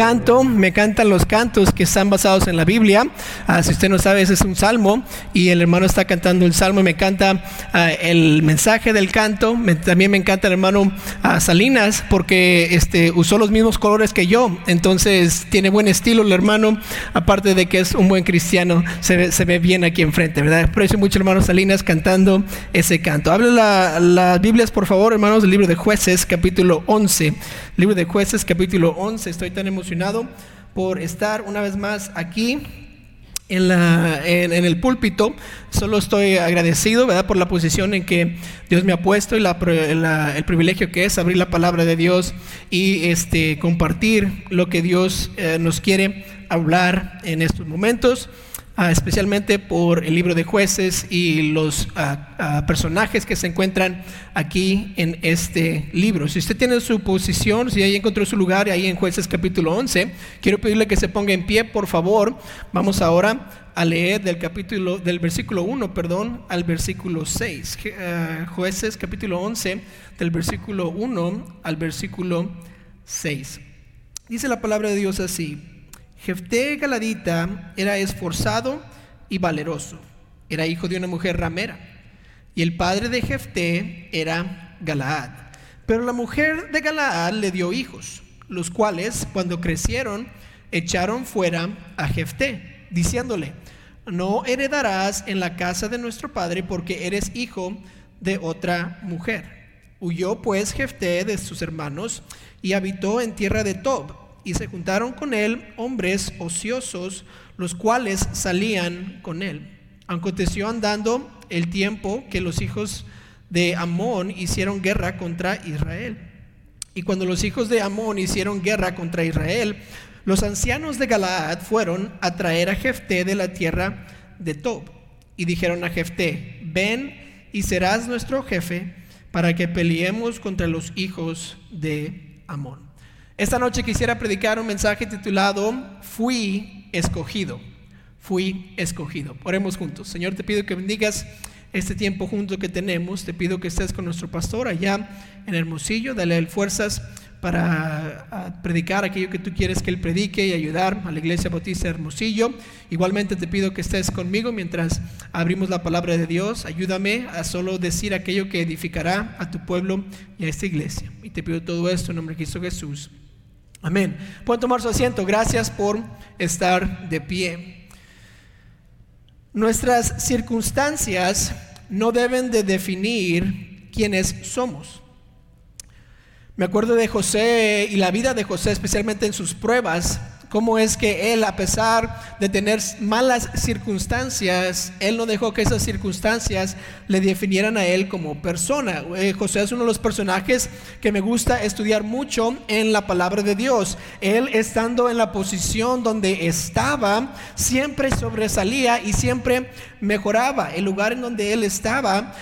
Canto, me encantan los cantos que están basados en la Biblia. Ah, si usted no sabe, ese es un salmo y el hermano está cantando el salmo. Me encanta ah, el mensaje del canto. también me encanta el hermano ah, Salinas porque este, usó los mismos colores que yo. Entonces tiene buen estilo el hermano, aparte de que es un buen cristiano. Se ve, se ve bien aquí enfrente, ¿verdad? Aprecio mucho el hermano Salinas cantando ese canto. Hable las Biblias, por favor, hermanos, del libro de Jueces, capítulo 11. Libro de Jueces, capítulo 11. Estoy tan emocionado por estar una vez más aquí en, la, en, el púlpito. Solo estoy agradecido por la posición en que Dios me ha puesto y la, el privilegio que es abrir la palabra de Dios y este, compartir lo que Dios eh, nos quiere hablar en estos momentos. Ah, especialmente por el libro de jueces y los ah, personajes que se encuentran aquí en este libro. Si usted tiene su posición, si ahí encontró su lugar, ahí en jueces capítulo 11, quiero pedirle que se ponga en pie, por favor. Vamos ahora a leer del capítulo, del versículo 1, perdón, al versículo 6. jueces capítulo 11, del versículo 1 al versículo 6. Dice la palabra de Dios así. Jefté Galadita era esforzado y valeroso. Era hijo de una mujer ramera. Y el padre de Jefté era Galaad. Pero la mujer de Galaad le dio hijos, los cuales, cuando crecieron, echaron fuera a Jefté, diciéndole, no heredarás en la casa de nuestro padre porque eres hijo de otra mujer. Huyó pues Jefté de sus hermanos y habitó en tierra de Tob y se juntaron con él hombres ociosos, los cuales salían con él. Aconteció andando el tiempo que los hijos de Amón hicieron guerra contra Israel. Y cuando los hijos de Amón hicieron guerra contra Israel, los ancianos de Galaad fueron a traer a Jefté de la tierra de Tob. Y dijeron a Jefté, ven y serás nuestro jefe para que peleemos contra los hijos de Amón. Esta noche quisiera predicar un mensaje titulado Fui escogido. Fui escogido. Oremos juntos. Señor, te pido que bendigas este tiempo junto que tenemos. Te pido que estés con nuestro pastor allá en Hermosillo. Dale fuerzas para predicar aquello que tú quieres que él predique y ayudar a la iglesia bautista Hermosillo. Igualmente te pido que estés conmigo mientras abrimos la palabra de Dios. Ayúdame a solo decir aquello que edificará a tu pueblo y a esta iglesia. Y te pido todo esto en nombre de Cristo Jesús. Amén. Pueden tomar su asiento. Gracias por estar de pie. Nuestras circunstancias no deben de definir quiénes somos. Me acuerdo de José y la vida de José, especialmente en sus pruebas cómo es que él, a pesar de tener malas circunstancias, él no dejó que esas circunstancias le definieran a él como persona. Eh, José es uno de los personajes que me gusta estudiar mucho en la palabra de Dios. Él estando en la posición donde estaba, siempre sobresalía y siempre mejoraba. El lugar en donde él estaba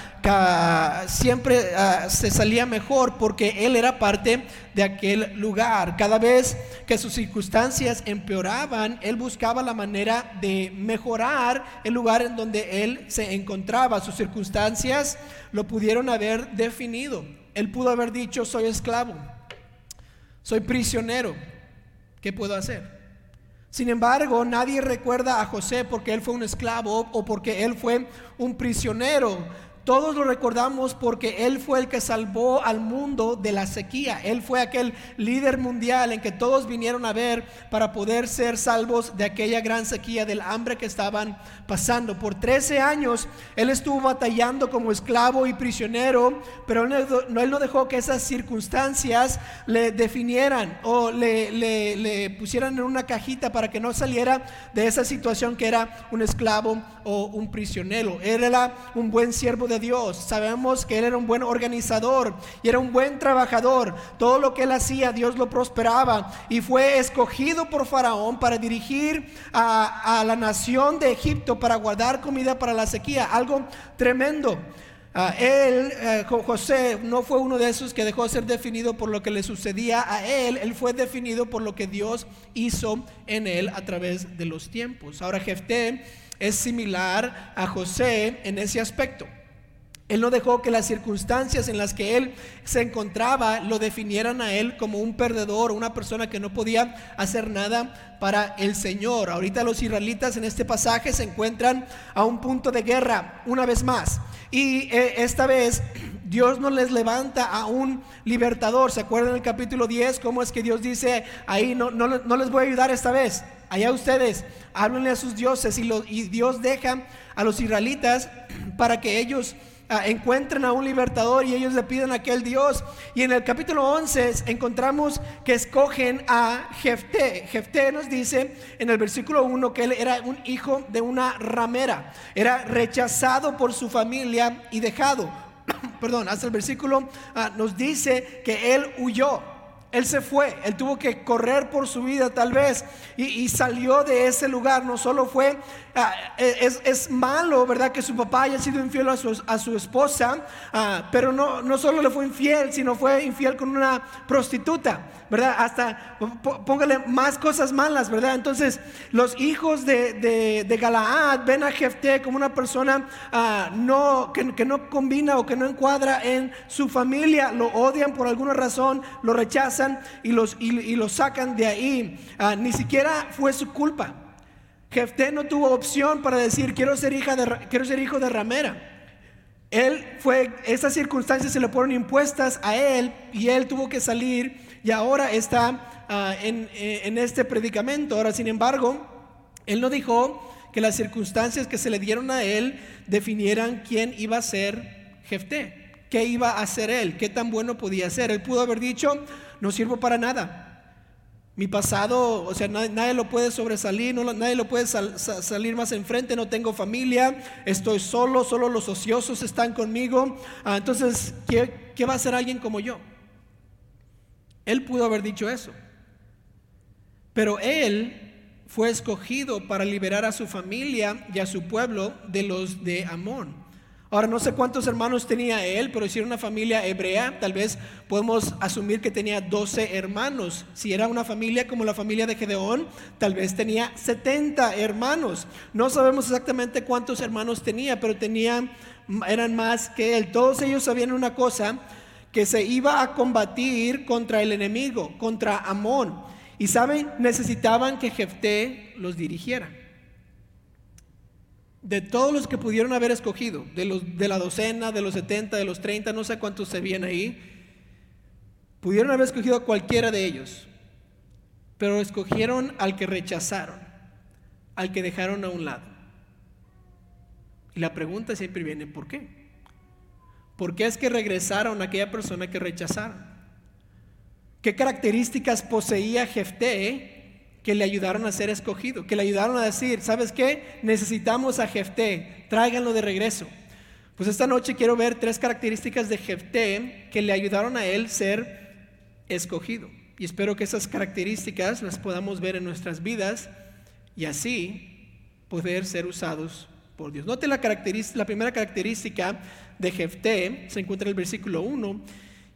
siempre ah, se salía mejor porque él era parte de aquel lugar. Cada vez que sus circunstancias empeoraban, él buscaba la manera de mejorar el lugar en donde él se encontraba. Sus circunstancias lo pudieron haber definido. Él pudo haber dicho, soy esclavo, soy prisionero, ¿qué puedo hacer? Sin embargo, nadie recuerda a José porque él fue un esclavo o porque él fue un prisionero. Todos lo recordamos porque Él fue el que salvó al mundo de la sequía. Él fue aquel líder mundial en que todos vinieron a ver para poder ser salvos de aquella gran sequía, del hambre que estaban pasando. Por 13 años Él estuvo batallando como esclavo y prisionero, pero Él no, dejó que esas circunstancias le definieran o le, le pusieran en una cajita para que no saliera de esa situación que era un esclavo o un prisionero. Él era un buen siervo de Dios. Sabemos que él era un buen organizador y era un buen trabajador. Todo lo que él hacía, Dios lo prosperaba y fue escogido por Faraón para dirigir a, la nación de Egipto para guardar comida para la sequía. Algo tremendo. Ah, él, eh, José, no fue uno de esos que dejó de ser definido por lo que le sucedía a él, él fue definido por lo que Dios hizo en él a través de los tiempos. Ahora Jefté es similar a José en ese aspecto. Él no dejó que las circunstancias en las que él se encontraba lo definieran a él como un perdedor, una persona que no podía hacer nada para el Señor. Ahorita los israelitas en este pasaje se encuentran a un punto de guerra una vez más. Y eh, esta vez Dios no les levanta a un libertador. ¿Se acuerdan el capítulo 10? ¿Cómo es que Dios dice, ahí no, no, no les voy a ayudar esta vez? Allá ustedes, háblenle a sus dioses y, y Dios deja a los israelitas para que ellos encuentran a un libertador y ellos le piden a aquel Dios. Y en el capítulo 11 encontramos que escogen a Jefté. Jefté nos dice en el versículo 1 que él era un hijo de una ramera. Era rechazado por su familia y dejado. Perdón, hasta el versículo ah, nos dice que él huyó. Él se fue, él tuvo que correr por su vida tal vez y, salió de ese lugar. No solo fue, ah, es, es, malo, ¿verdad? Que su papá haya sido infiel a su, a su esposa, ah, pero no, no solo le fue infiel, sino fue infiel con una prostituta. ¿verdad? Hasta póngale más cosas malas, ¿verdad? Entonces, los hijos de, de, Galaad ven a Jefté como una persona ah, no, que, no combina o que no encuadra en su familia, lo odian por alguna razón, lo rechazan y los, y, los sacan de ahí. Ah, ni siquiera fue su culpa. Jefté no tuvo opción para decir, quiero ser, hija de, quiero ser hijo de ramera. Él fue, esas circunstancias se le fueron impuestas a él y él tuvo que salir y ahora está ah, eh, en, este predicamento. Ahora, sin embargo, él no dijo que las circunstancias que se le dieron a él definieran quién iba a ser Jefté, qué iba a hacer él, qué tan bueno podía ser. Él pudo haber dicho, no sirvo para nada. Mi pasado, o sea, nadie, lo puede sobresalir, no, nadie lo puede salir más enfrente, no tengo familia, estoy solo, solo los ociosos están conmigo. Ah, entonces, ¿qué, ¿qué va a hacer alguien como yo? Él pudo haber dicho eso. Pero él fue escogido para liberar a su familia y a su pueblo de los de Amón. Ahora no sé cuántos hermanos tenía él, pero si era una familia hebrea, tal vez podemos asumir que tenía 12 hermanos. Si era una familia como la familia de Gedeón, tal vez tenía 70 hermanos. No sabemos exactamente cuántos hermanos tenía, pero tenía eran más que él. Todos ellos sabían una cosa, que se iba a combatir contra el enemigo, contra Amón. Y saben, necesitaban que Jefté los dirigiera. De todos los que pudieron haber escogido, de, la docena, de los 70, de los 30, no sé cuántos se vienen ahí, pudieron haber escogido a cualquiera de ellos, pero escogieron al que rechazaron, al que dejaron a un lado. Y la pregunta siempre viene, ¿por qué? ¿Por qué es que regresaron a aquella persona que rechazaron? ¿Qué características poseía Jefté que le ayudaron a ser escogido? Que le ayudaron a decir, ¿sabes qué? Necesitamos a Jefté, tráiganlo de regreso. Pues esta noche quiero ver tres características de Jefté que le ayudaron a él ser escogido. Y espero que esas características las podamos ver en nuestras vidas y así poder ser usados por Dios. Note la, primera característica de Jefté, se encuentra en el versículo 1,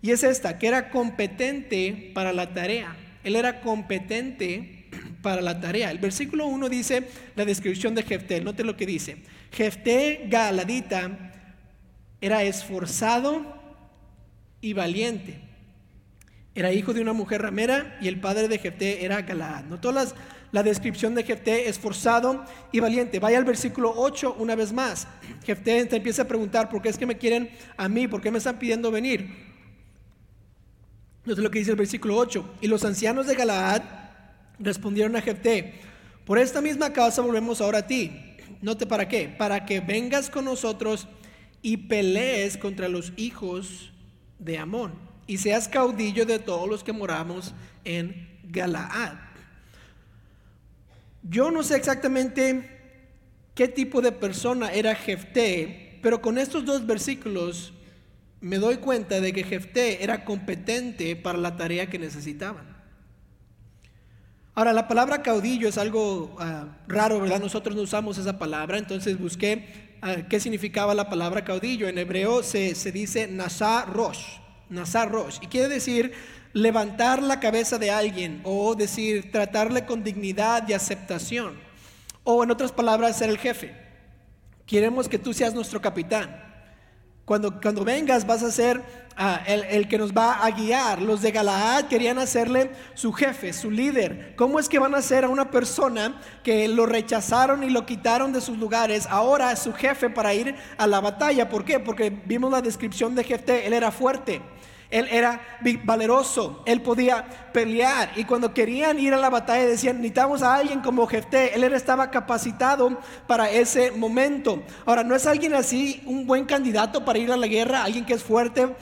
y es esta, que era competente para la tarea. Él era competente para la tarea. El versículo 1 dice la descripción de Jefté, note lo que dice. Jefté Galadita era esforzado y valiente. Era hijo de una mujer ramera y el padre de Jefté era Galaad. Notó las la descripción de Jefté, esforzado y valiente. Vaya al versículo 8 una vez más. Jefté empieza a preguntar, ¿por qué es que me quieren a mí? ¿Por qué me están pidiendo venir? Es lo que dice el versículo 8. Y los ancianos de Galaad respondieron a Jefté, por esta misma causa volvemos ahora a ti. Note para qué, para que vengas con nosotros y pelees contra los hijos de Amón y seas caudillo de todos los que moramos en Galaad. Yo no sé exactamente qué tipo de persona era Jefté, pero con estos dos versículos me doy cuenta de que Jefté era competente para la tarea que necesitaban. Ahora, la palabra caudillo es algo ah, raro, ¿verdad? Nosotros no usamos esa palabra, entonces busqué ah, qué significaba la palabra caudillo. En hebreo se, se dice Nazar Rosh, Nazar Rosh, y quiere decir levantar la cabeza de alguien o decir tratarle con dignidad y aceptación. O en otras palabras, ser el jefe. Queremos que tú seas nuestro capitán. Cuando, cuando vengas vas a ser ah, el, el, que nos va a guiar. Los de Galaad querían hacerle su jefe, su líder. ¿Cómo es que van a hacer a una persona que lo rechazaron y lo quitaron de sus lugares, ahora su jefe para ir a la batalla? ¿Por qué? Porque vimos la descripción de Jefté, él era fuerte. Él era valeroso, él podía pelear. Y cuando querían ir a la batalla decían, necesitamos a alguien como Jefté. Él estaba capacitado para ese momento. Ahora, ¿no es alguien así un buen candidato para ir a la guerra? Alguien que es fuerte, uh,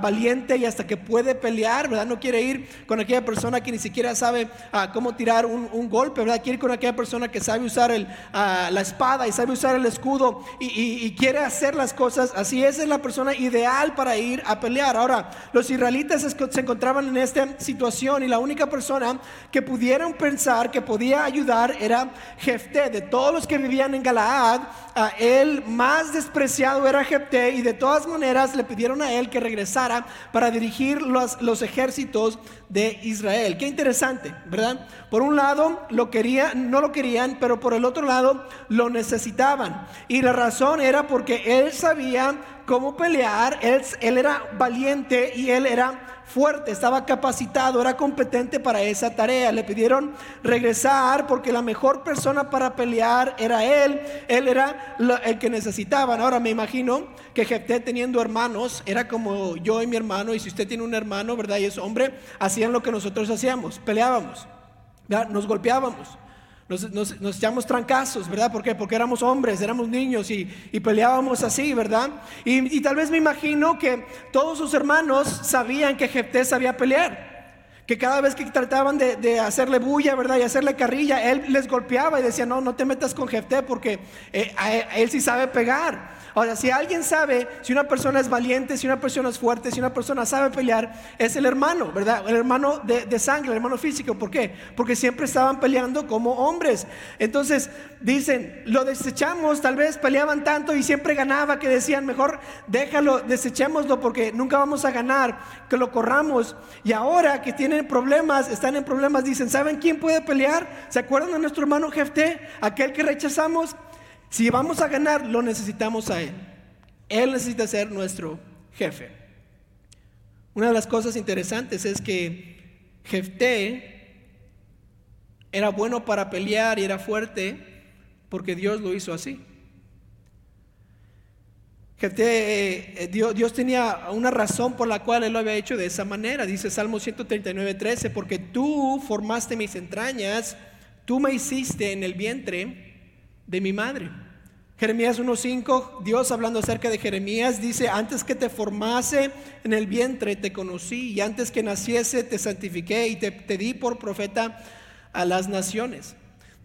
valiente y hasta que puede pelear, ¿verdad? No quiere ir con aquella persona que ni siquiera sabe uh, cómo tirar un, golpe, ¿verdad? Quiere ir con aquella persona que sabe usar uh, la espada y sabe usar el escudo y quiere hacer las cosas así. Esa es la persona ideal para ir a pelear. Ahora, los israelitas se encontraban en esta situación y la única persona que pudieron pensar que podía ayudar era Jefté. De todos los que vivían en Galaad, el más despreciado era Jefté y de todas maneras le pidieron a él que regresara para dirigir los ejércitos de Israel. Qué interesante, ¿verdad? Por un lado lo querían, no lo querían, pero por el otro lado lo necesitaban. Y la razón era porque él sabía cómo pelear, él, él era valiente y él era fuerte, estaba capacitado, era competente para esa tarea. Le pidieron regresar porque la mejor persona para pelear era él, él era el que necesitaban. Ahora me imagino que Jefté teniendo hermanos era como yo y mi hermano, y si usted tiene un hermano, ¿verdad? Y es hombre, hacían lo que nosotros hacíamos, peleábamos, nos golpeábamos. Nos, nos, echamos trancazos, ¿verdad? ¿Por qué? Porque éramos hombres, éramos niños y, y peleábamos así, ¿verdad? Y, tal vez me imagino que todos sus hermanos sabían que Jefté sabía pelear. Que cada vez que trataban de, de, hacerle bulla, ¿verdad? Y hacerle carrilla, él les golpeaba y decía, no, no te metas con Jefté porque eh, él sí sabe pegar. Ahora, si alguien sabe si una persona es valiente, si una persona es fuerte, si una persona sabe pelear, es el hermano, ¿verdad? El hermano de, sangre, el hermano físico. ¿Por qué? Porque siempre estaban peleando como hombres. Entonces, dicen, lo desechamos, tal vez peleaban tanto y siempre ganaba que decían, mejor déjalo, desechémoslo porque nunca vamos a ganar, que lo corramos. Y ahora que tienen problemas, están en problemas, dicen, ¿saben quién puede pelear? ¿Se acuerdan de nuestro hermano Jefté? Aquel que rechazamos. Si vamos a ganar, lo necesitamos a Él. Él necesita ser nuestro jefe. Una de las cosas interesantes es que Jefté era bueno para pelear y era fuerte porque Dios lo hizo así. Jefté, eh, Dios, Dios, tenía una razón por la cual Él lo había hecho de esa manera. Dice Salmo 139, 13, porque tú formaste mis entrañas, tú me hiciste en el vientre de mi madre. Jeremías 1.5, Dios hablando acerca de Jeremías, dice, antes que te formase en el vientre te conocí y antes que naciese te santifiqué y te, te di por profeta a las naciones.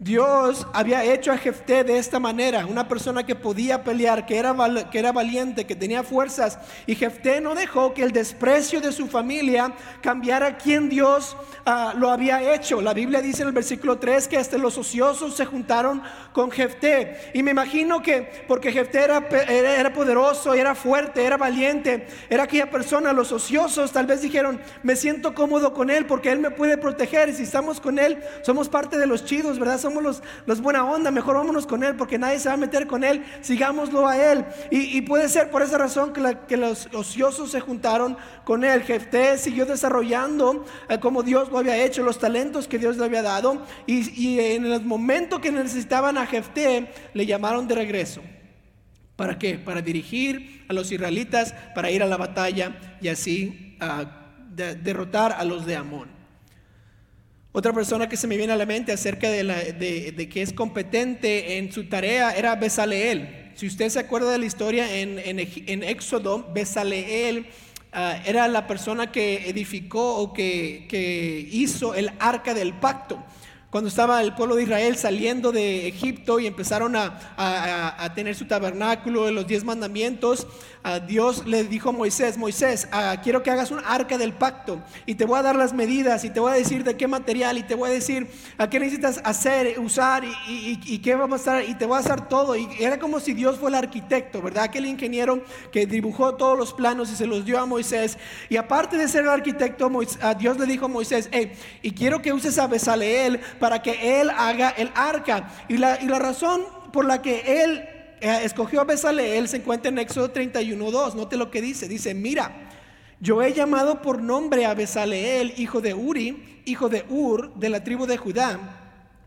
Dios había hecho a Jefté de esta manera, una persona que podía pelear, que era, que era valiente, que tenía fuerzas. Y Jefté no dejó que el desprecio de su familia cambiara quien Dios uh, lo había hecho. La Biblia dice en el versículo 3 que hasta los ociosos se juntaron con Jefté. Y me imagino que porque Jefté era, era, era poderoso, era fuerte, era valiente, era aquella persona, los ociosos tal vez dijeron, me siento cómodo con él porque él me puede proteger. Y si estamos con él, somos parte de los chidos, ¿verdad? Somos los, los, buena onda, mejor vámonos con Él, porque nadie se va a meter con Él, sigámoslo a Él. Y, puede ser por esa razón que, los ociosos se juntaron con Él. Jefté siguió desarrollando eh, como Dios lo había hecho, los talentos que Dios le había dado. Y, en el momento que necesitaban a Jefté, le llamaron de regreso. ¿Para qué? Para dirigir a los israelitas, para ir a la batalla y así de, derrotar a los de Amón. Otra persona que se me viene a la mente acerca de, la, de, que es competente en su tarea era Besaleel. Si usted se acuerda de la historia en, en, Éxodo, Besaleel uh, era la persona que edificó o que, que hizo el arca del pacto cuando estaba el pueblo de Israel saliendo de Egipto y empezaron a, a, tener su tabernáculo, los diez mandamientos, Dios le dijo a Moisés, Moisés, quiero que hagas un arca del pacto y te voy a dar las medidas y te voy a decir de qué material y te voy a decir a qué necesitas hacer, usar y, y, qué vamos a estar y te voy a hacer todo. Y era como si Dios fuera el arquitecto, ¿verdad? Aquel ingeniero que dibujó todos los planos y se los dio a Moisés. Y aparte de ser el arquitecto, Dios le dijo a Moisés, hey, y quiero que uses a Besaleel para que él haga el arca. Y la, y la razón por la que él eh, escogió a Besaleel se encuentra en Éxodo 31.2. Note lo que dice. Dice, mira, yo he llamado por nombre a Besaleel, hijo de Uri, hijo de Ur, de la tribu de Judá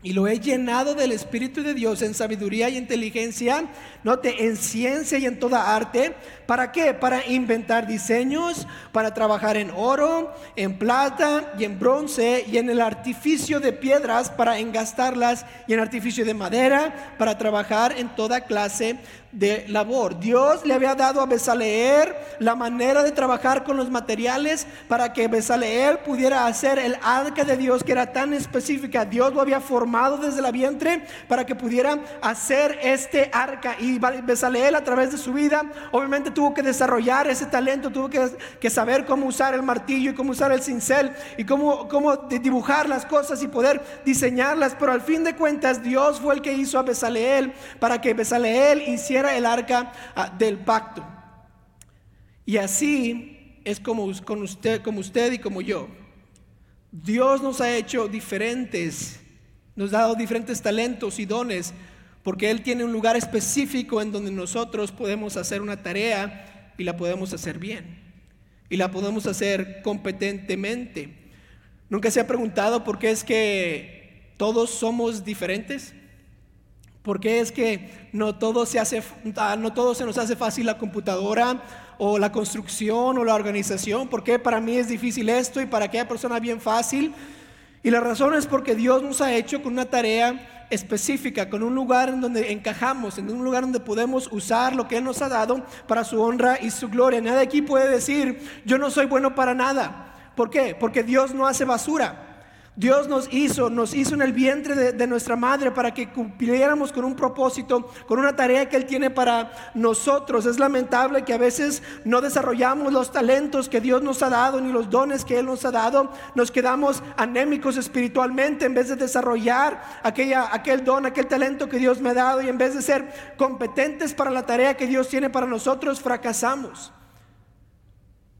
y lo he llenado del Espíritu de Dios en sabiduría y inteligencia, note, en ciencia y en toda arte. ¿Para qué? Para inventar diseños, para trabajar en oro, en plata y en bronce y en el artificio de piedras, para engastarlas y en artificio de madera, para trabajar en toda clase de labor. Dios le había dado a Besaleer la manera de trabajar con los materiales para que Besaleer pudiera hacer el arca de Dios que era tan específica. Dios lo había formado desde la vientre para que pudiera hacer este arca. Y Besaleer a través de su vida obviamente tuvo que desarrollar ese talento, tuvo que, saber cómo usar el martillo y cómo usar el cincel y cómo, cómo dibujar las cosas y poder diseñarlas. Pero al fin de cuentas Dios fue el que hizo a Besaleel para que Besaleel hiciera el arca ah, del pacto. Y así es como, con usted, como usted y como yo. Dios nos ha hecho diferentes, nos ha dado diferentes talentos y dones, porque Él tiene un lugar específico en donde nosotros podemos hacer una tarea y la podemos hacer bien. Y la podemos hacer competentemente. ¿Nunca se ha preguntado por qué es que todos somos diferentes? Porque es que no todo, se hace, ah, no todo se nos hace fácil la computadora o la construcción o la organización. Porque para mí es difícil esto y para aquella persona bien fácil. Y la razón es porque Dios nos ha hecho con una tarea específica, con un lugar en donde encajamos, en un lugar donde podemos usar lo que Él nos ha dado para su honra y su gloria. Nadie aquí puede decir, yo no soy bueno para nada. ¿Por qué? Porque Dios no hace basura. Dios nos hizo, nos hizo en el vientre de, nuestra madre para que cumpliéramos con un propósito, con una tarea que Él tiene para nosotros. Es lamentable que a veces no desarrollamos los talentos que Dios nos ha dado ni los dones que Él nos ha dado. Nos quedamos anémicos espiritualmente en vez de desarrollar aquella, aquel don, aquel talento que Dios me ha dado y en vez de ser competentes para la tarea que Dios tiene para nosotros, fracasamos.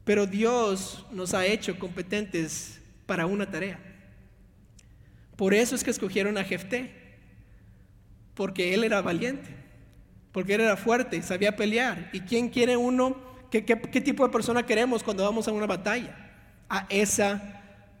Pero Dios nos ha hecho competentes para una tarea. Por eso es que escogieron a Jefté, porque él era valiente, porque él era fuerte, sabía pelear. ¿Y quién quiere uno? ¿Qué, qué tipo de persona queremos cuando vamos a una batalla? A esa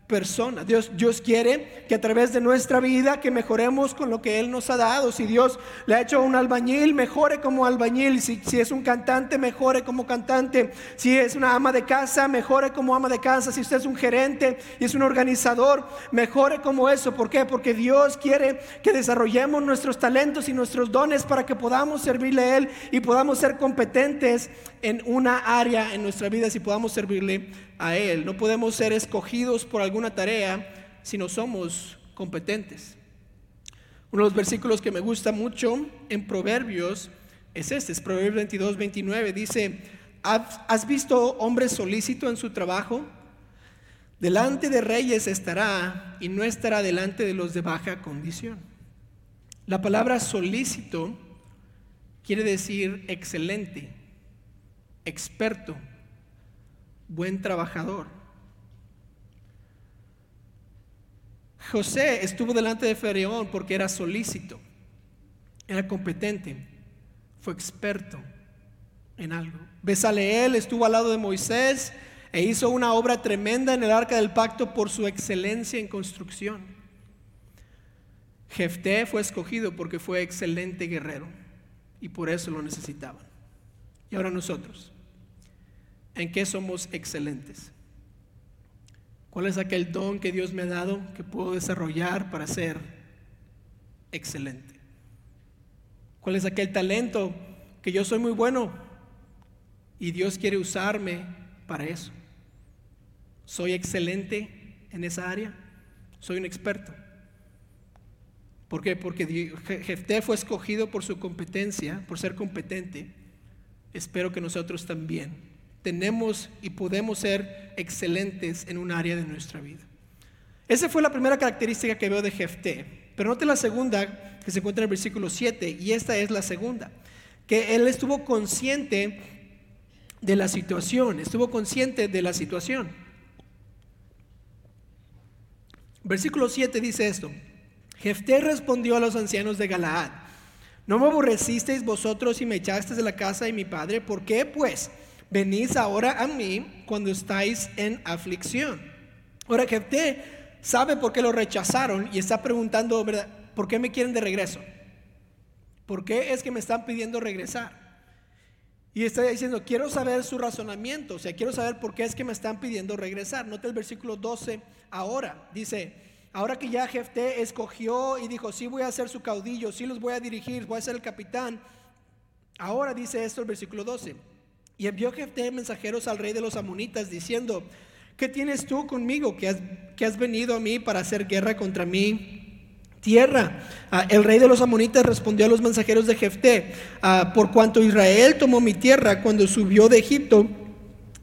persona. Dios, Dios quiere que a través de nuestra vida que mejoremos con lo que Él nos ha dado. Si Dios le ha hecho un albañil, mejore como albañil. Si, si, es un cantante, mejore como cantante. Si es una ama de casa, mejore como ama de casa. Si usted es un gerente y es un organizador, mejore como eso. ¿Por qué? Porque Dios quiere que desarrollemos nuestros talentos y nuestros dones para que podamos servirle a Él y podamos ser competentes en una área en nuestra vida si podamos servirle a Él. No podemos ser escogidos por alguna tarea si no somos competentes. Uno de los versículos que me gusta mucho en Proverbios es este, es Proverbios 22, 29. Dice, ¿has visto hombre solícito en su trabajo? Delante de reyes estará y no estará delante de los de baja condición. La palabra solícito quiere decir excelente, experto, buen trabajador. José estuvo delante de Faraón porque era solícito, era competente, fue experto en algo. Besaleel estuvo al lado de Moisés e hizo una obra tremenda en el arca del pacto por su excelencia en construcción. Jefté fue escogido porque fue excelente guerrero y por eso lo necesitaban. Y ahora nosotros en qué somos excelentes. ¿Cuál es aquel don que Dios me ha dado que puedo desarrollar para ser excelente? ¿Cuál es aquel talento que yo soy muy bueno y Dios quiere usarme para eso? ¿Soy excelente en esa área? ¿Soy un experto? ¿Por qué? Porque Jefté fue escogido por su competencia, por ser competente. Espero que nosotros también tenemos y podemos ser excelentes en un área de nuestra vida. Esa fue la primera característica que veo de Jefté. Pero note la segunda que se encuentra en el versículo 7, y esta es la segunda, que él estuvo consciente de la situación, estuvo consciente de la situación. Versículo 7 dice esto, Jefté respondió a los ancianos de Galaad, ¿No me aborrecisteis vosotros y me echasteis de la casa de mi padre? ¿Por qué pues venís ahora a mí cuando estáis en aflicción? Ahora Jefté sabe por qué lo rechazaron y está preguntando. ¿por qué me quieren de regreso? ¿Por qué es que me están pidiendo regresar? Y está diciendo, quiero saber su razonamiento, o sea, quiero saber por qué es que me están pidiendo regresar. Nota el versículo 12 ahora, dice, Ahora que ya Jefté escogió y dijo, sí voy a ser su caudillo, sí los voy a dirigir, voy a ser el capitán. Ahora dice esto el versículo 12. Y envió Jefté mensajeros al rey de los amonitas diciendo, ¿qué tienes tú conmigo que has, que has venido a mí para hacer guerra contra mi tierra? Ah, el rey de los amonitas respondió a los mensajeros de Jefté, ah, por cuanto Israel tomó mi tierra cuando subió de Egipto,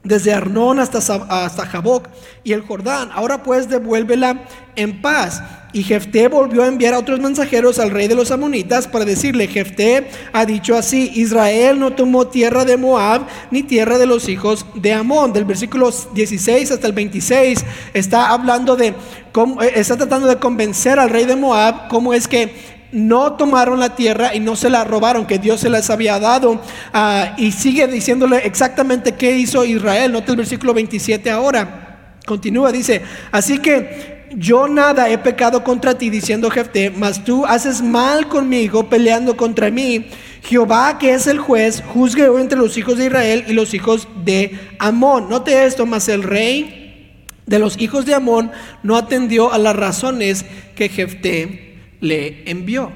desde Arnón hasta, hasta Jaboc y el Jordán. Ahora pues devuélvela en paz. Y Jefté volvió a enviar a otros mensajeros al rey de los amonitas para decirle, Jefté ha dicho así, Israel no tomó tierra de Moab ni tierra de los hijos de Amón. Del versículo 16 hasta el 26 está hablando de eh, está tratando de convencer al rey de Moab cómo es que no tomaron la tierra y no se la robaron, que Dios se las había dado. Ah, y sigue diciéndole exactamente qué hizo Israel. Nota el versículo 27 ahora. Continúa, dice, así que yo nada he pecado contra ti, diciendo Jefté, mas tú haces mal conmigo peleando contra mí. Jehová, que es el juez, juzgue entre los hijos de Israel y los hijos de Amón. Note esto, mas el rey de los hijos de Amón no atendió a las razones que Jefté le envió.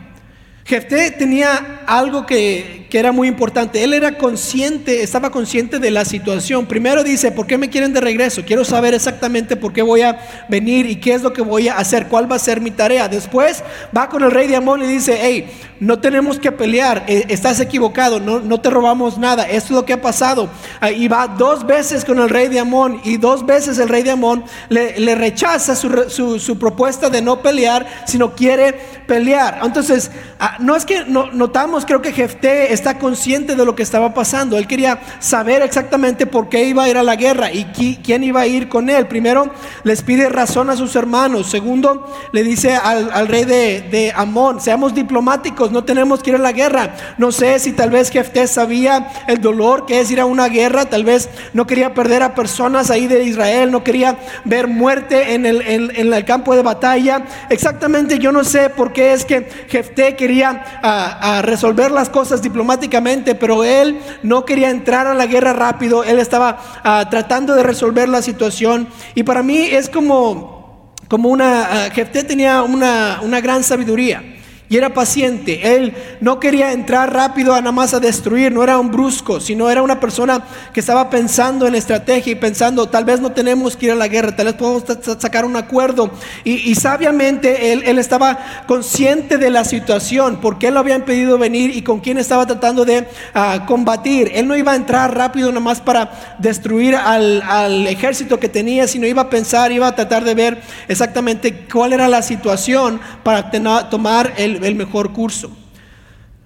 Jefté tenía algo que, que, era muy importante. Él era consciente, estaba consciente de la situación. Primero dice, ¿por qué me quieren de regreso? Quiero saber exactamente por qué voy a venir y qué es lo que voy a hacer, cuál va a ser mi tarea. Después va con el rey de Amón y dice, hey, no tenemos que pelear, eh, estás equivocado, no, no, te robamos nada, esto es lo que ha pasado. Ah, y va dos veces con el rey de Amón y dos veces el rey de Amón le, rechaza su, propuesta de no pelear, sino quiere pelear. Entonces, ah, no es que notamos, creo que Jefté está consciente de lo que estaba pasando, él quería saber exactamente por qué iba a ir a la guerra y quién iba a ir con él. Primero, les pide razón a sus hermanos. Segundo, le dice al, rey de, Amón, seamos diplomáticos no tenemos que ir a la guerra. No sé si tal vez Jefté sabía el dolor que es ir a una guerra, tal vez no quería perder a personas ahí de Israel, no quería ver muerte en el, en, el campo de batalla. Exactamente, yo no sé por qué es que Jefté quería a, resolver las cosas diplomáticamente, pero él no quería entrar a la guerra rápido, él estaba tratando de resolver la situación. Y para mí es como, como una, Jefté tenía una, una gran sabiduría y era paciente. Él no quería entrar rápido a nada más a destruir, no era un brusco, sino era una persona que estaba pensando en estrategia y pensando, tal vez no tenemos que ir a la guerra, tal vez podemos sacar un acuerdo. Y, sabiamente él, estaba consciente de la situación, porque él lo habían pedido venir y con quién estaba tratando de ah, combatir. Él no iba a entrar rápido nada más para destruir al, al ejército que tenía, sino iba a pensar, iba a tratar de ver exactamente cuál era la situación para tomar el el mejor curso.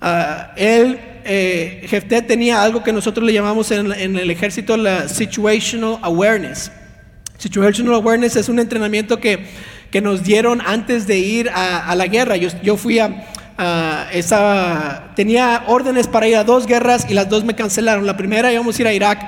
Uh, él, eh, Jefté tenía algo que nosotros le llamamos en, el ejército la situational awareness. Situational awareness es un entrenamiento que, que nos dieron antes de ir a, la guerra. Yo, yo fui a, esa, tenía órdenes para ir a dos guerras y las dos me cancelaron. La primera íbamos a ir a Irak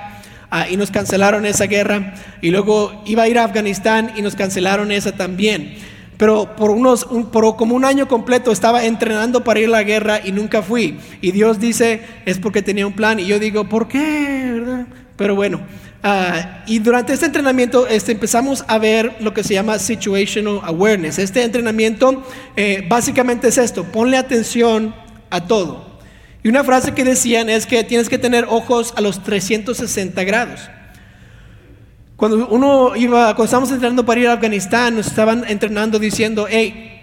ah, y nos cancelaron esa guerra. Y luego iba a ir a Afganistán y nos cancelaron esa también. Pero por, unos, por como un año completo estaba entrenando para ir a la guerra y nunca fui. Y Dios dice, es porque tenía un plan. Y yo digo, ¿por qué? Pero bueno, ah, y durante este entrenamiento este, empezamos a ver lo que se llama situational awareness. Este entrenamiento eh, básicamente es esto, ponle atención a todo. Y una frase que decían es que tienes que tener ojos a los 360 grados. Cuando uno iba, cuando estábamos entrenando para ir a Afganistán, nos estaban entrenando diciendo, hey,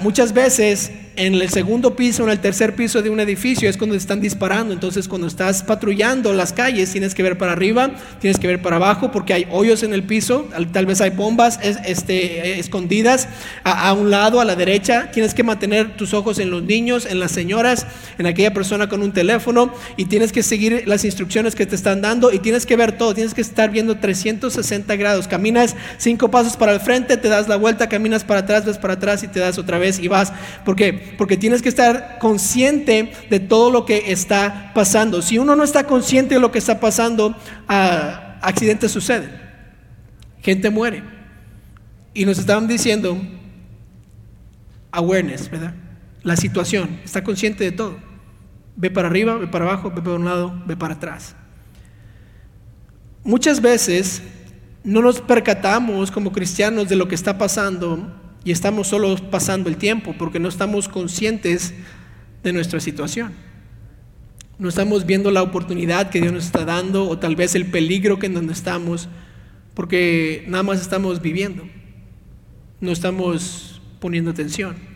muchas veces en el segundo piso, en el tercer piso de un edificio es cuando están disparando. Entonces, cuando estás patrullando las calles, tienes que ver para arriba, tienes que ver para abajo, porque hay hoyos en el piso, tal vez hay bombas este, escondidas a, un lado, a la derecha. Tienes que mantener tus ojos en los niños, en las señoras, en aquella persona con un teléfono, y tienes que seguir las instrucciones que te están dando, y tienes que ver todo, tienes que estar viendo 360 grados. Caminas cinco pasos para el frente, te das la vuelta, caminas para atrás, ves para atrás y te das otra vez y vas, porque porque, tienes que estar consciente de todo lo que está pasando. Si uno no está consciente de lo que está pasando, ah, accidentes suceden, gente muere. Y nos estaban diciendo awareness, ¿verdad? La situación, está consciente de todo. Ve para arriba, ve para abajo, ve para un lado, ve para atrás. Muchas veces no nos percatamos como cristianos de lo que está pasando y estamos solo pasando el tiempo porque no estamos conscientes de nuestra situación. No estamos viendo la oportunidad que Dios nos está dando o tal vez el peligro que en donde estamos porque nada más estamos viviendo. No estamos poniendo atención.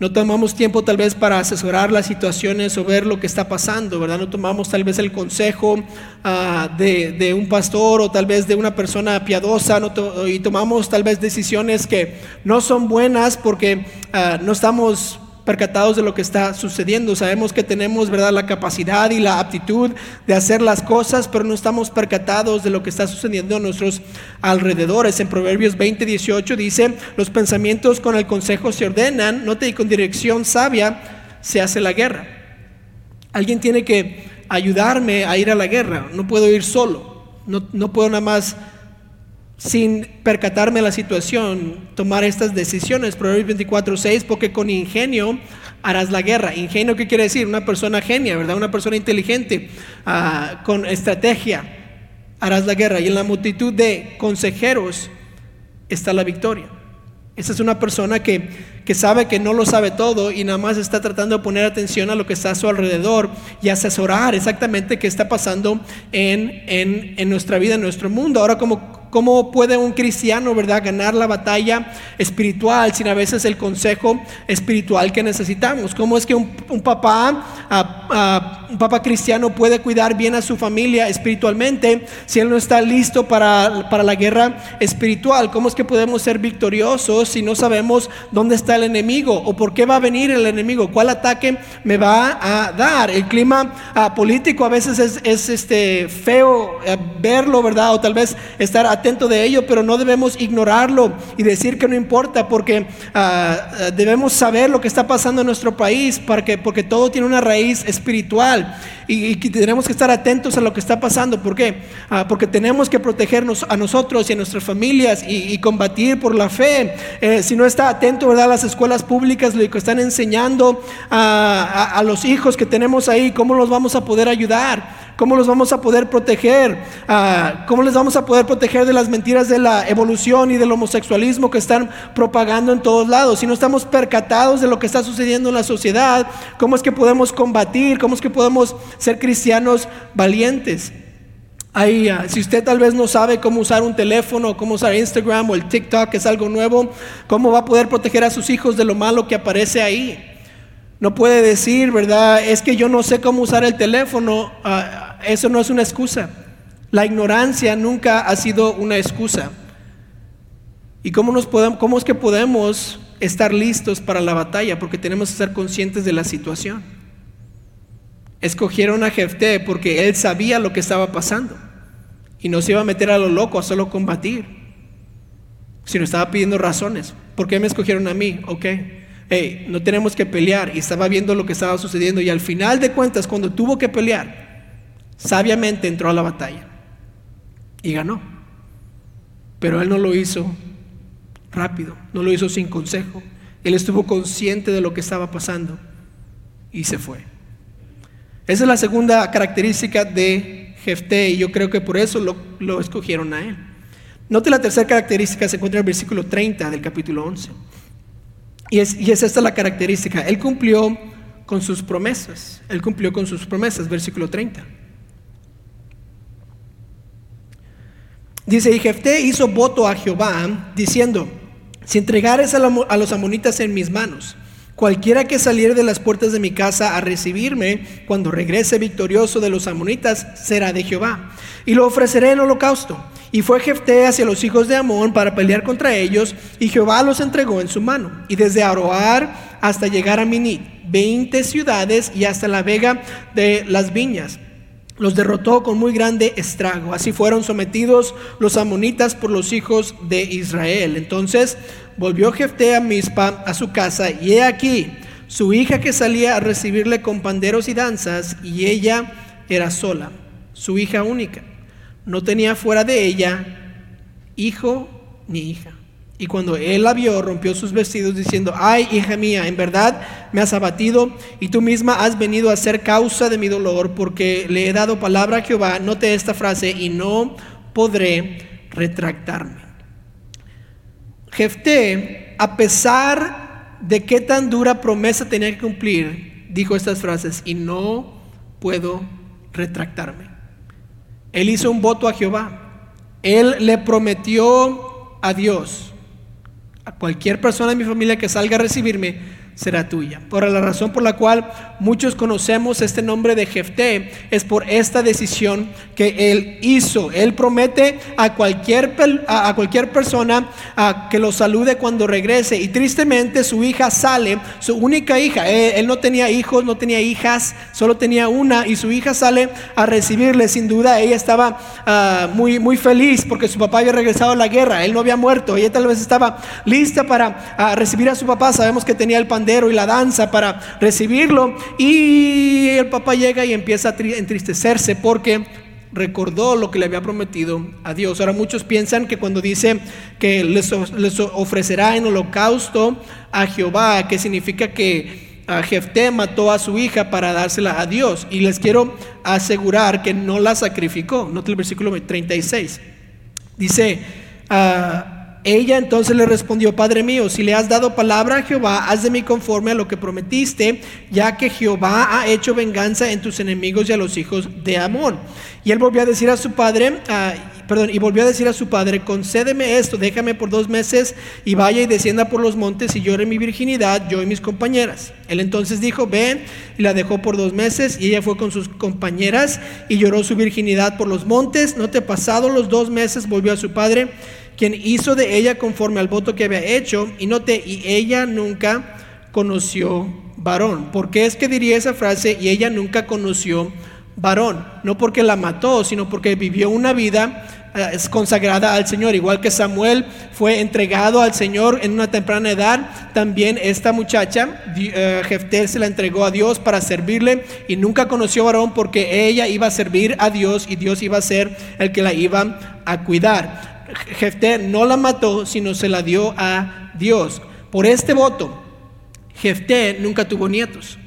No tomamos tiempo tal vez para asesorar las situaciones o ver lo que está pasando, ¿verdad? No tomamos tal vez el consejo ah, de, un pastor o tal vez de una persona piadosa y tomamos tal vez decisiones que no son buenas porque ah, no estamos percatados de lo que está sucediendo. Sabemos que tenemos, ¿verdad?, la capacidad y la aptitud de hacer las cosas, pero no estamos percatados de lo que está sucediendo a nuestros alrededores. En Proverbios 20, 18 dice, los pensamientos con el consejo se ordenan, no te con dirección sabia se hace la guerra. Alguien tiene que ayudarme a ir a la guerra, no puedo ir solo, no, no puedo nada más sin percatarme de la situación, tomar estas decisiones. Proverbios 24, 6, porque con ingenio harás la guerra. Ingenio, ¿qué quiere decir? Una persona genia, ¿verdad? Una persona inteligente, ah, con estrategia, harás la guerra. Y en la multitud de consejeros está la victoria. Esa es una persona que, que, sabe que no lo sabe todo y nada más está tratando de poner atención a lo que está a su alrededor y asesorar exactamente qué está pasando en, en, en nuestra vida, en nuestro mundo. Ahora, como ¿Cómo puede un cristiano, verdad, ganar la batalla espiritual sin a veces el consejo espiritual que necesitamos? ¿Cómo es que un, papá, un papá cristiano puede cuidar bien a su familia espiritualmente si él no está listo para, para la guerra espiritual? ¿Cómo es que podemos ser victoriosos si no sabemos dónde está el enemigo o por qué va a venir el enemigo? ¿Cuál ataque me va a dar? El clima ah, político a veces es, es este, feo eh, verlo, ¿verdad? O tal vez estar atento de ello, pero no debemos ignorarlo y decir que no importa, porque ah, ah, debemos saber lo que está pasando en nuestro país, porque, porque todo tiene una raíz espiritual y, tenemos que estar atentos a lo que está pasando. ¿Por qué? Ah, porque tenemos que protegernos a nosotros y a nuestras familias y, combatir por la fe. Eh, si no está atento, ¿verdad? Las escuelas públicas, lo que están enseñando a los hijos que tenemos ahí, ¿cómo los vamos a poder ayudar? ¿Cómo los vamos a poder proteger? Ah, ¿Cómo les vamos a poder proteger de las mentiras de la evolución y del homosexualismo que están propagando en todos lados? Si no estamos percatados de lo que está sucediendo en la sociedad, ¿cómo es que podemos combatir? ¿Cómo es que podemos ser cristianos valientes? Ahí, ah, si usted tal vez no sabe cómo usar un teléfono, cómo usar Instagram o el TikTok, que es algo nuevo, ¿cómo va a poder proteger a sus hijos de lo malo que aparece ahí? No puede decir, ¿verdad? Es que yo no sé cómo usar el teléfono. Ah, eso no es una excusa. La ignorancia nunca ha sido una excusa. ¿Y cómo, nos podemos, cómo es que podemos estar listos para la batalla? Porque tenemos que ser conscientes de la situación. Escogieron a Jefté porque él sabía lo que estaba pasando. Y no se iba a meter a lo loco a solo combatir. Sino estaba pidiendo razones. ¿Por qué me escogieron a mí? Ok hey, no tenemos que pelear. Y estaba viendo lo que estaba sucediendo. Y al final de cuentas, cuando tuvo que pelear, sabiamente entró a la batalla. Y ganó. Pero él no lo hizo rápido, no lo hizo sin consejo. Él estuvo consciente de lo que estaba pasando y se fue. Esa es la segunda característica de Jefté y yo creo que por eso lo, escogieron a él. Note la tercera característica, se encuentra en el versículo 30 del capítulo 11. Y es, esta la característica. Él cumplió con sus promesas. Él cumplió con sus promesas, versículo 30. Dice, y Jefté hizo voto a Jehová, diciendo, si entregares a, a, los amonitas en mis manos, cualquiera que saliere de las puertas de mi casa a recibirme, cuando regrese victorioso de los amonitas, será de Jehová. Y lo ofreceré en holocausto. Y fue Jefté hacia los hijos de Amón para pelear contra ellos, y Jehová los entregó en su mano. Y desde Aroar hasta llegar a Minit, veinte ciudades y hasta la vega de las viñas. Los derrotó con muy grande estrago. Así fueron sometidos los amonitas por los hijos de Israel. Entonces volvió Jefté a Mispa a su casa y he aquí su hija que salía a recibirle con panderos y danzas y ella era sola, su hija única. No tenía fuera de ella hijo ni hija. Y cuando él la vio, rompió sus vestidos diciendo, ay, hija mía, en verdad me has abatido y tú misma has venido a ser causa de mi dolor porque le he dado palabra a Jehová, note esta frase, y no podré retractarme. Jefté, a pesar de qué tan dura promesa tenía que cumplir, dijo estas frases, y no puedo retractarme. Él hizo un voto a Jehová. Él le prometió a Dios a cualquier persona de mi familia que salga a recibirme, será tuya. Por la razón por la cual muchos conocemos este nombre de Jefté es por esta decisión que él hizo. Él promete a cualquier, a cualquier persona a que lo salude cuando regrese. Y tristemente su hija sale, su única hija. Él, no tenía hijos, no tenía hijas, solo tenía una. Y su hija sale a recibirle. Sin duda ella estaba ah, muy, muy feliz porque su papá había regresado a la guerra. Él no había muerto. Ella tal vez estaba lista para ah, recibir a su papá. Sabemos que tenía el pan y la danza para recibirlo. Y el papá llega y empieza a entristecerse porque recordó lo que le había prometido a Dios. Ahora muchos piensan que cuando dice que les, ofrecerá en holocausto a Jehová, que significa que a Jefté mató a su hija para dársela a Dios. Y les quiero asegurar que no la sacrificó. Note el versículo 36. Dice, uh, ella entonces le respondió, Padre mío, si le has dado palabra a Jehová, haz de mí conforme a lo que prometiste, ya que Jehová ha hecho venganza en tus enemigos y a los hijos de Amón. Y él volvió a decir a su padre, ah, perdón, y volvió a decir a su padre, concédeme esto, déjame por dos meses y vaya y descienda por los montes y llore mi virginidad, yo y mis compañeras. Él entonces dijo, ven, y la dejó por dos meses, y ella fue con sus compañeras y lloró su virginidad por los montes. No te pasado los dos meses, volvió a su padre quien hizo de ella conforme al voto que había hecho, y note, y ella nunca conoció varón. ¿Por qué es que diría esa frase? Y ella nunca conoció varón. No porque la mató, sino porque vivió una vida eh, consagrada al Señor. Igual que Samuel fue entregado al Señor en una temprana edad, también esta muchacha, uh, Jefté, se la entregó a Dios para servirle y nunca conoció varón porque ella iba a servir a Dios y Dios iba a ser el que la iba a cuidar. Jefté no la mató, sino se la dio a Dios. Por este voto, Jefté nunca tuvo nietos.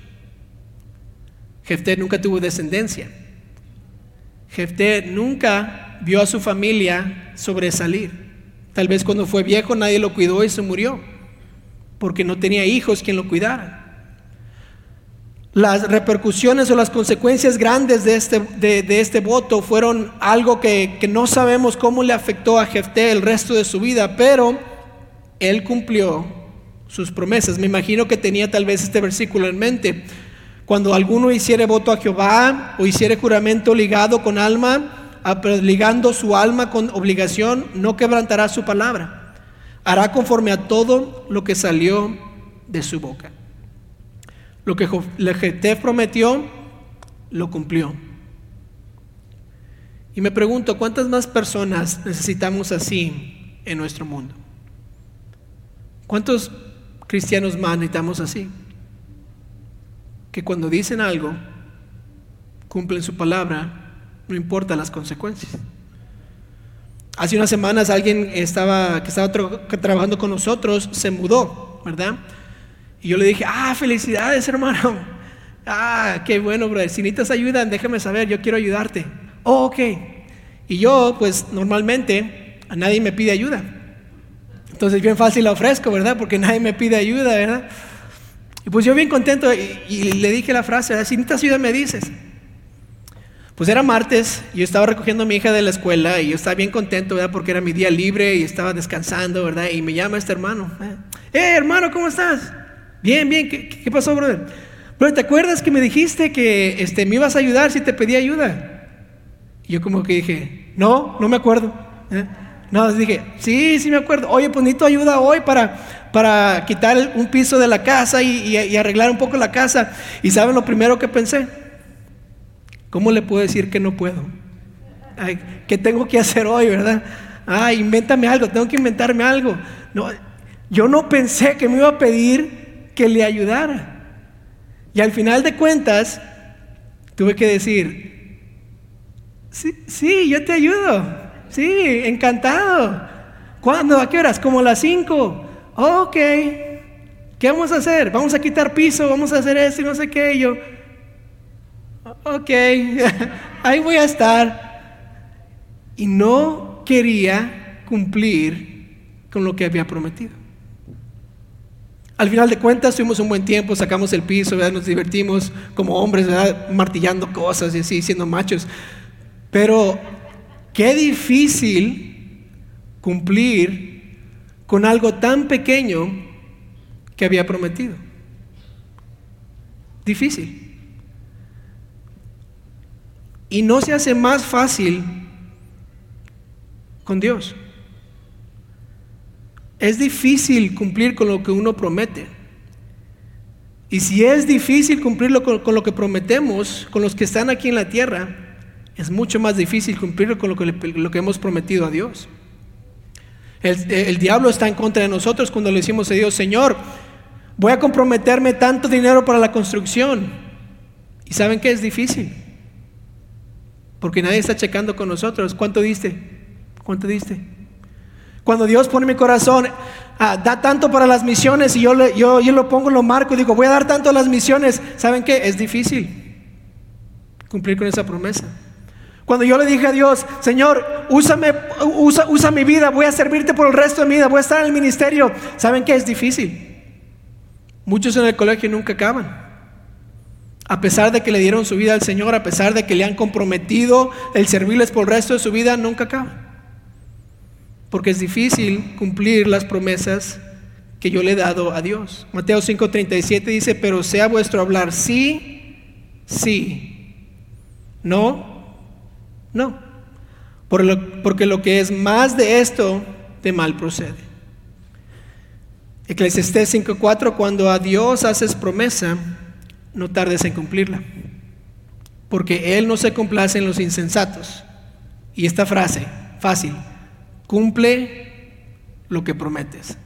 Jefté nunca tuvo descendencia. Jefté nunca vio a su familia sobresalir. Tal vez cuando fue viejo nadie lo cuidó y se murió, porque no tenía hijos quien lo cuidara las repercusiones o las consecuencias grandes de este, de, este voto fueron algo que, que, no sabemos cómo le afectó a Jefté el resto de su vida, pero él cumplió sus promesas. Me imagino que tenía tal vez este versículo en mente. Cuando alguno hiciere voto a Jehová o hiciere juramento ligado con alma, ligando su alma con obligación, no quebrantará su palabra. Hará conforme a todo lo que salió de su boca. Lo que Jefté prometió, lo cumplió. Y me pregunto, ¿cuántas más personas necesitamos así en nuestro mundo? ¿Cuántos cristianos más necesitamos así? Que cuando dicen algo, cumplen su palabra, no importa las consecuencias. Hace unas semanas alguien estaba, que estaba trabajando con nosotros se mudó, ¿verdad? Y yo le dije, ah, felicidades hermano. Ah, qué bueno, brother. Si necesitas ayuda, déjame saber, yo quiero ayudarte. Oh, ok. Y yo, pues normalmente, a nadie me pide ayuda. Entonces, bien fácil la ofrezco, ¿verdad? Porque nadie me pide ayuda, ¿verdad? Y pues yo bien contento y, le dije la frase, si necesitas ayuda, me dices. Pues era martes, yo estaba recogiendo a mi hija de la escuela y yo estaba bien contento, ¿verdad? Porque era mi día libre y estaba descansando, ¿verdad? Y me llama este hermano. Eh, hermano, ¿cómo estás? Bien, bien, ¿qué, pasó, brother? Brother, ¿te acuerdas que me dijiste que este, me ibas a ayudar si te pedí ayuda? Y yo como que dije, no, no me acuerdo. ¿eh? No, dije, sí, sí me acuerdo. Oye, pues necesito ayuda hoy para, para quitar un piso de la casa y, arreglar un poco la casa. ¿Y saben lo primero que pensé? ¿Cómo le puedo decir que no puedo? ¿Qué tengo que hacer hoy, verdad? Ay, invéntame algo, tengo que inventarme algo. No, yo no pensé que me iba a pedir que le ayudara. Y al final de cuentas, tuve que decir, sí, sí, yo te ayudo. Sí, encantado. ¿Cuándo? ¿A qué horas? Como las 5. ok. ¿Qué vamos a hacer? Vamos a quitar piso, vamos a hacer eso y no sé qué. Y yo, ok, ahí voy a estar. Y no quería cumplir con lo que había prometido. Al final de cuentas tuvimos un buen tiempo, sacamos el piso, nos divertimos como hombres, martillando cosas y así, siendo machos. Pero qué difícil cumplir con algo tan pequeño que había prometido. Difícil. Y no se hace más fácil con Dios. Es difícil cumplir con lo que uno promete. Y si es difícil cumplirlo con, lo que prometemos, con los que están aquí en la tierra, es mucho más difícil cumplirlo con lo que, lo que hemos prometido a Dios. El, diablo está en contra de nosotros cuando le decimos a Dios, Señor, voy a comprometerme tanto dinero para la construcción. ¿Y saben que es difícil? Porque nadie está checando con nosotros. ¿Cuánto diste? ¿Cuánto diste? Cuando Dios pone mi corazón, ah, da tanto para las misiones y yo, yo, yo lo pongo, lo marco y digo, voy a dar tanto a las misiones. ¿Saben qué? Es difícil cumplir con esa promesa. Cuando yo le dije a Dios, Señor, úsame, usa, usa mi vida, voy a servirte por el resto de mi vida, voy a estar en el ministerio. ¿Saben qué? Es difícil. Muchos en el colegio nunca acaban. A pesar de que le dieron su vida al Señor, a pesar de que le han comprometido el servirles por el resto de su vida, nunca acaban porque es difícil cumplir las promesas que yo le he dado a Dios. Mateo 5:37 dice, pero sea vuestro hablar sí, sí, no, no, porque lo que es más de esto, de mal procede. Eclesiastés 5:4, cuando a Dios haces promesa, no tardes en cumplirla, porque Él no se complace en los insensatos. Y esta frase, fácil, Cumple lo que prometes.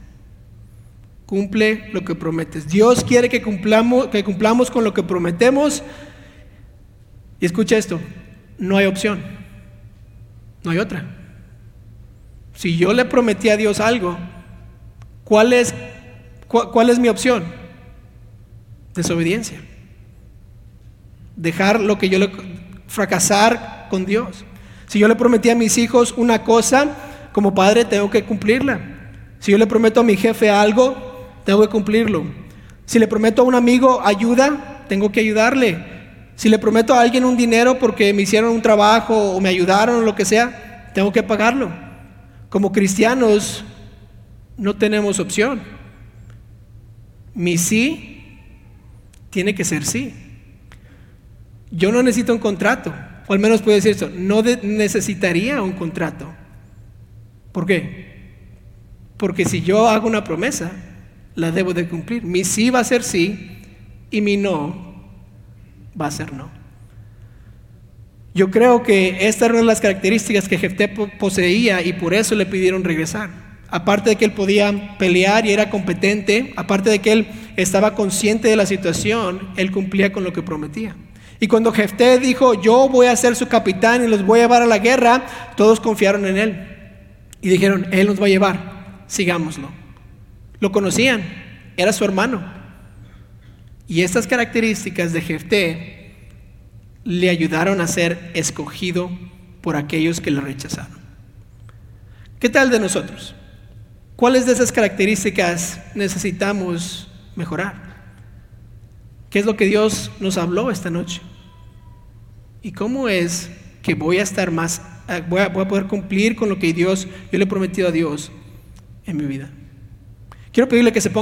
Cumple lo que prometes. Dios quiere que cumplamos, que cumplamos con lo que prometemos. Y escucha esto, no hay opción. No hay otra. Si yo le prometí a Dios algo, ¿cuál es, cuál es mi opción? Desobediencia. Dejar lo que yo le... fracasar con Dios. Si yo le prometí a mis hijos una cosa, como padre tengo que cumplirla. Si yo le prometo a mi jefe algo, tengo que cumplirlo. Si le prometo a un amigo ayuda, tengo que ayudarle. Si le prometo a alguien un dinero porque me hicieron un trabajo o me ayudaron o lo que sea, tengo que pagarlo. Como cristianos no tenemos opción. Mi sí tiene que ser sí. Yo no necesito un contrato, o al menos puedo decir eso, no necesitaría un contrato. ¿Por qué? Porque si yo hago una promesa, la debo de cumplir. Mi sí va a ser sí y mi no va a ser no. Yo creo que esta era una de las características que Jefté poseía y por eso le pidieron regresar. Aparte de que él podía pelear y era competente, aparte de que él estaba consciente de la situación, él cumplía con lo que prometía. Y cuando Jefté dijo, yo voy a ser su capitán y los voy a llevar a la guerra, todos confiaron en él. Y dijeron, Él nos va a llevar, sigámoslo. Lo conocían, era su hermano. Y estas características de Jefté le ayudaron a ser escogido por aquellos que le rechazaron. ¿Qué tal de nosotros? ¿Cuáles de esas características necesitamos mejorar? ¿Qué es lo que Dios nos habló esta noche? ¿Y cómo es que voy a estar más eh, voy a, poder cumplir con lo que Dios, yo le he prometido a Dios en mi vida. Quiero pedirle que se ponga